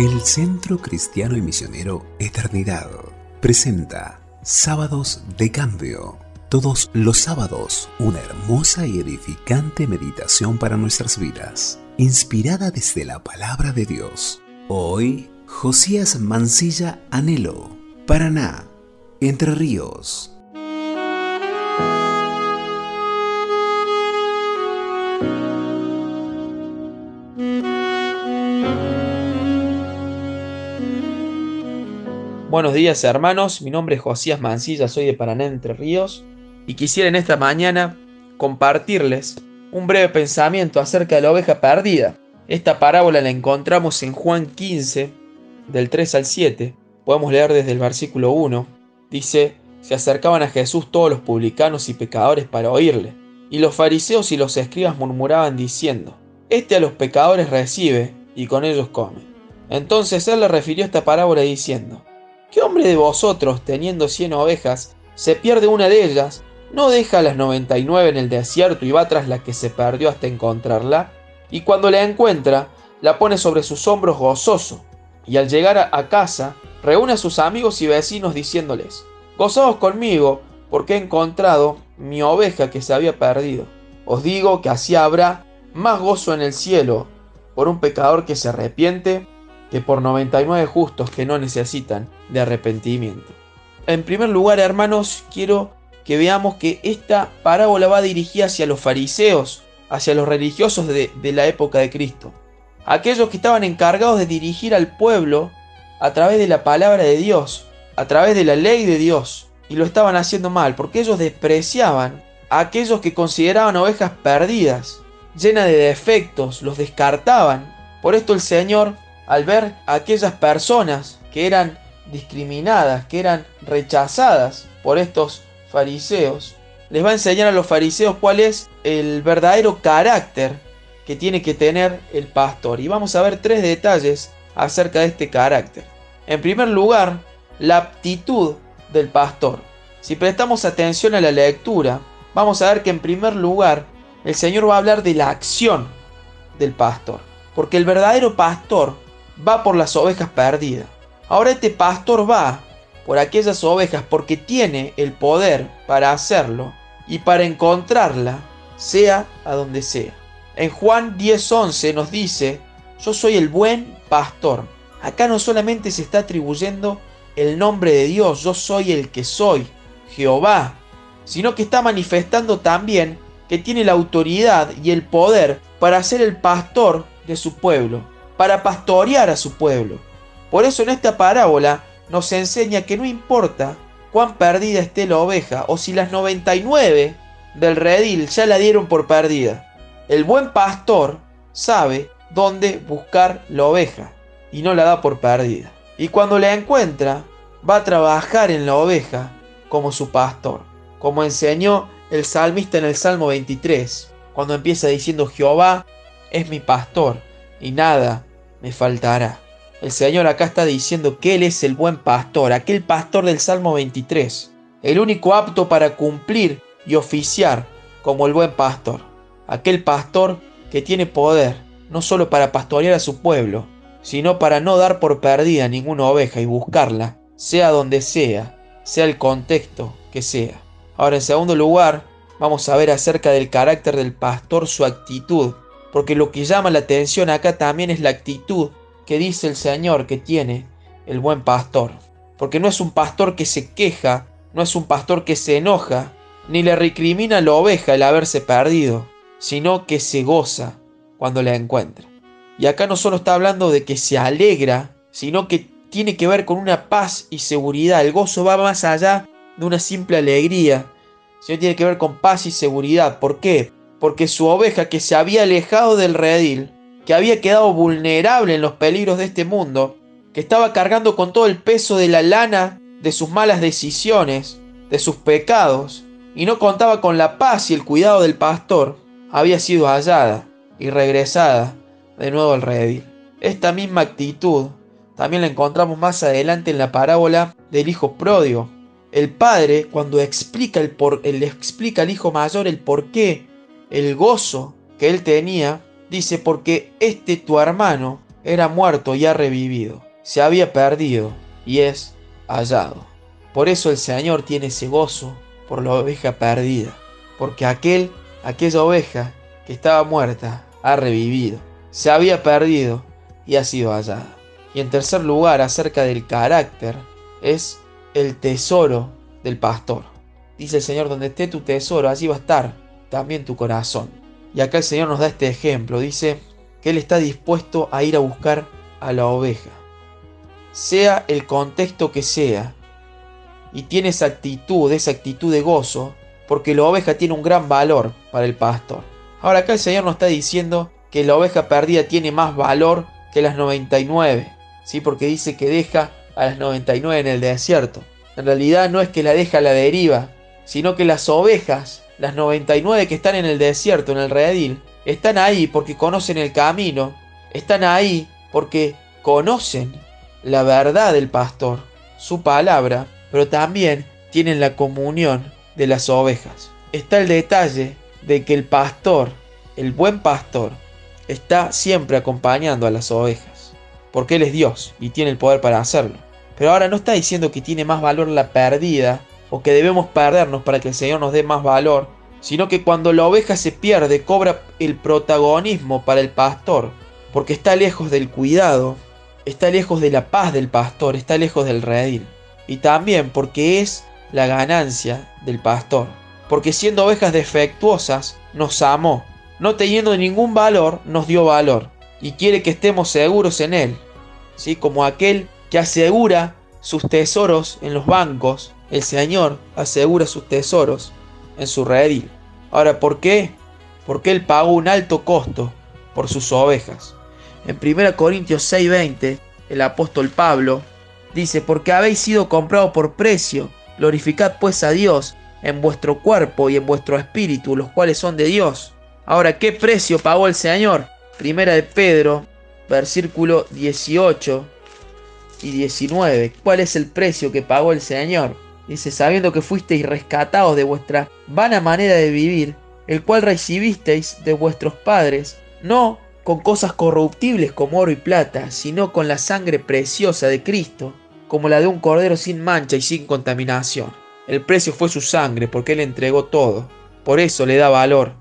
El Centro Cristiano y Misionero Eternidad presenta Sábados de Cambio. Todos los sábados, una hermosa y edificante meditación para nuestras vidas, inspirada desde la palabra de Dios. Hoy, Josías Mancilla Anhelo, Paraná, Entre Ríos. Buenos días hermanos, mi nombre es Josías Mancilla, soy de Paraná Entre Ríos y quisiera en esta mañana compartirles un breve pensamiento acerca de la oveja perdida. Esta parábola la encontramos en Juan 15, del 3 al 7. Podemos leer desde el versículo 1. Dice, se acercaban a Jesús todos los publicanos y pecadores para oírle. Y los fariseos y los escribas murmuraban diciendo, Este a los pecadores recibe y con ellos come. Entonces él le refirió esta parábola diciendo, ¿Qué hombre de vosotros, teniendo cien ovejas, se pierde una de ellas, no deja las noventa y nueve en el desierto y va tras la que se perdió hasta encontrarla? Y cuando la encuentra, la pone sobre sus hombros gozoso, y al llegar a casa, reúne a sus amigos y vecinos diciéndoles, Gozaos conmigo, porque he encontrado mi oveja que se había perdido. Os digo que así habrá más gozo en el cielo por un pecador que se arrepiente que por 99 justos que no necesitan de arrepentimiento. En primer lugar, hermanos, quiero que veamos que esta parábola va dirigida hacia los fariseos, hacia los religiosos de, la época de Cristo. Aquellos que estaban encargados de dirigir al pueblo a través de la palabra de Dios, a través de la ley de Dios, y lo estaban haciendo mal, porque ellos despreciaban a aquellos que consideraban ovejas perdidas, llenas de defectos, los descartaban. Por esto el Señor al ver a aquellas personas que eran discriminadas, que eran rechazadas por estos fariseos, les va a enseñar a los fariseos cuál es el verdadero carácter que tiene que tener el pastor. Y vamos a ver tres detalles acerca de este carácter. En primer lugar, la aptitud del pastor. Si prestamos atención a la lectura, vamos a ver que en primer lugar el Señor va a hablar de la acción del pastor. Porque el verdadero pastor va por las ovejas perdidas. Ahora este pastor va por aquellas ovejas porque tiene el poder para hacerlo y para encontrarla, sea a donde sea. En Juan 10:11 nos dice, yo soy el buen pastor. Acá no solamente se está atribuyendo el nombre de Dios, yo soy el que soy, Jehová, sino que está manifestando también que tiene la autoridad y el poder para ser el pastor de su pueblo para pastorear a su pueblo. Por eso en esta parábola nos enseña que no importa cuán perdida esté la oveja o si las 99 del redil ya la dieron por perdida. El buen pastor sabe dónde buscar la oveja y no la da por perdida. Y cuando la encuentra, va a trabajar en la oveja como su pastor, como enseñó el salmista en el Salmo 23, cuando empieza diciendo Jehová es mi pastor y nada me faltará. El Señor acá está diciendo que Él es el buen pastor, aquel pastor del Salmo 23, el único apto para cumplir y oficiar como el buen pastor, aquel pastor que tiene poder no solo para pastorear a su pueblo, sino para no dar por perdida ninguna oveja y buscarla, sea donde sea, sea el contexto que sea. Ahora, en segundo lugar, vamos a ver acerca del carácter del pastor, su actitud porque lo que llama la atención acá también es la actitud que dice el Señor que tiene el buen pastor. Porque no es un pastor que se queja, no es un pastor que se enoja, ni le recrimina a la oveja el haberse perdido, sino que se goza cuando la encuentra. Y acá no solo está hablando de que se alegra, sino que tiene que ver con una paz y seguridad. El gozo va más allá de una simple alegría, sino tiene que ver con paz y seguridad. ¿Por qué? Porque su oveja que se había alejado del redil, que había quedado vulnerable en los peligros de este mundo, que estaba cargando con todo el peso de la lana de sus malas decisiones, de sus pecados, y no contaba con la paz y el cuidado del pastor, había sido hallada y regresada de nuevo al redil. Esta misma actitud también la encontramos más adelante en la parábola del hijo pródigo. El padre, cuando explica el por, le explica al hijo mayor el por qué el gozo que él tenía, dice, porque este tu hermano era muerto y ha revivido, se había perdido y es hallado. Por eso el Señor tiene ese gozo por la oveja perdida, porque aquel, aquella oveja que estaba muerta ha revivido, se había perdido y ha sido hallada. Y en tercer lugar, acerca del carácter, es el tesoro del pastor. Dice el Señor, donde esté tu tesoro, allí va a estar también tu corazón. Y acá el Señor nos da este ejemplo. Dice que Él está dispuesto a ir a buscar a la oveja. Sea el contexto que sea. Y tiene esa actitud, esa actitud de gozo, porque la oveja tiene un gran valor para el pastor. Ahora acá el Señor nos está diciendo que la oveja perdida tiene más valor que las 99. ¿sí? Porque dice que deja a las 99 en el desierto. En realidad no es que la deja a la deriva, sino que las ovejas las 99 que están en el desierto, en el redil, están ahí porque conocen el camino, están ahí porque conocen la verdad del pastor, su palabra, pero también tienen la comunión de las ovejas. Está el detalle de que el pastor, el buen pastor, está siempre acompañando a las ovejas, porque Él es Dios y tiene el poder para hacerlo. Pero ahora no está diciendo que tiene más valor la perdida o que debemos perdernos para que el Señor nos dé más valor, sino que cuando la oveja se pierde cobra el protagonismo para el pastor, porque está lejos del cuidado, está lejos de la paz del pastor, está lejos del redil, y también porque es la ganancia del pastor, porque siendo ovejas defectuosas nos amó, no teniendo ningún valor nos dio valor, y quiere que estemos seguros en él, ¿sí? como aquel que asegura sus tesoros en los bancos el Señor asegura sus tesoros en su redil. Ahora, ¿por qué? Porque Él pagó un alto costo por sus ovejas. En 1 Corintios 6:20, el apóstol Pablo dice, porque habéis sido comprados por precio, glorificad pues a Dios en vuestro cuerpo y en vuestro espíritu, los cuales son de Dios. Ahora, ¿qué precio pagó el Señor? Primera de Pedro, versículo 18 y 19. ¿Cuál es el precio que pagó el Señor? Dice, sabiendo que fuisteis rescatados de vuestra vana manera de vivir, el cual recibisteis de vuestros padres, no con cosas corruptibles como oro y plata, sino con la sangre preciosa de Cristo, como la de un cordero sin mancha y sin contaminación. El precio fue su sangre, porque Él entregó todo. Por eso le da valor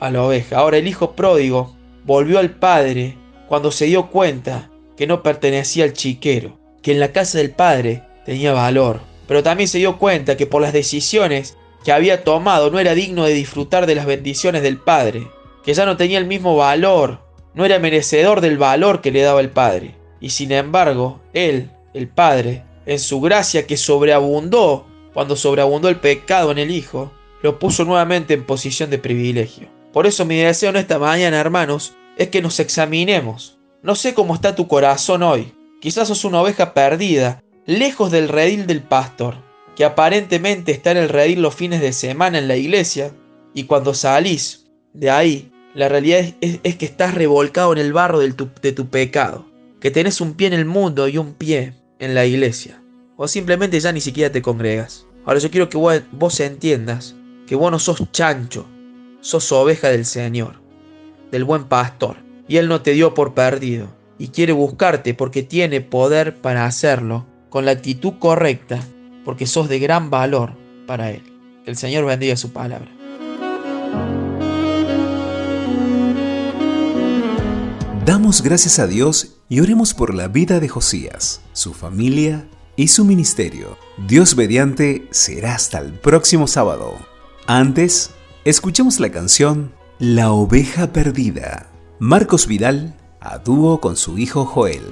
a la oveja. Ahora el hijo pródigo volvió al padre cuando se dio cuenta que no pertenecía al chiquero, que en la casa del padre tenía valor pero también se dio cuenta que por las decisiones que había tomado no era digno de disfrutar de las bendiciones del Padre, que ya no tenía el mismo valor, no era merecedor del valor que le daba el Padre. Y sin embargo, Él, el Padre, en su gracia que sobreabundó cuando sobreabundó el pecado en el Hijo, lo puso nuevamente en posición de privilegio. Por eso mi deseo en esta mañana, hermanos, es que nos examinemos. No sé cómo está tu corazón hoy. Quizás sos una oveja perdida lejos del redil del pastor, que aparentemente está en el redil los fines de semana en la iglesia, y cuando salís de ahí, la realidad es, que estás revolcado en el barro de tu pecado, que tenés un pie en el mundo y un pie en la iglesia, o simplemente ya ni siquiera te congregas. Ahora yo quiero que vos, vos entiendas que vos no sos chancho, sos oveja del Señor, del buen pastor, y Él no te dio por perdido, y quiere buscarte porque tiene poder para hacerlo con la actitud correcta, porque sos de gran valor para Él. Que el Señor bendiga su palabra. Damos gracias a Dios y oremos por la vida de Josías, su familia y su ministerio. Dios mediante será hasta el próximo sábado. Antes, escuchemos la canción La oveja perdida. Marcos Vidal a dúo con su hijo Joel.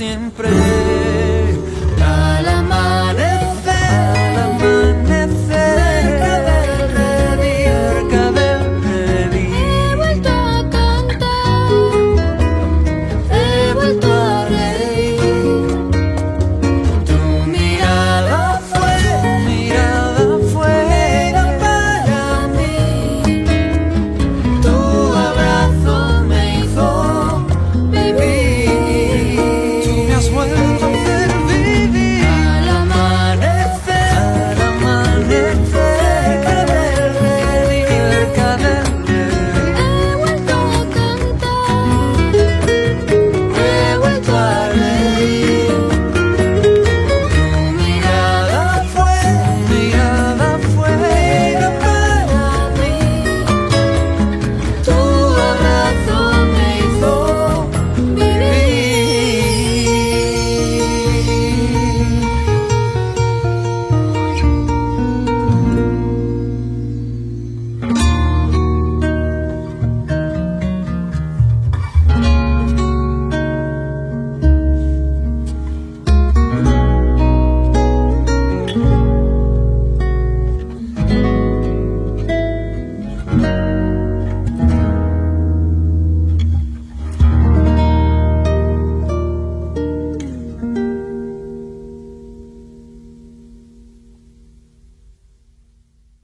Siempre.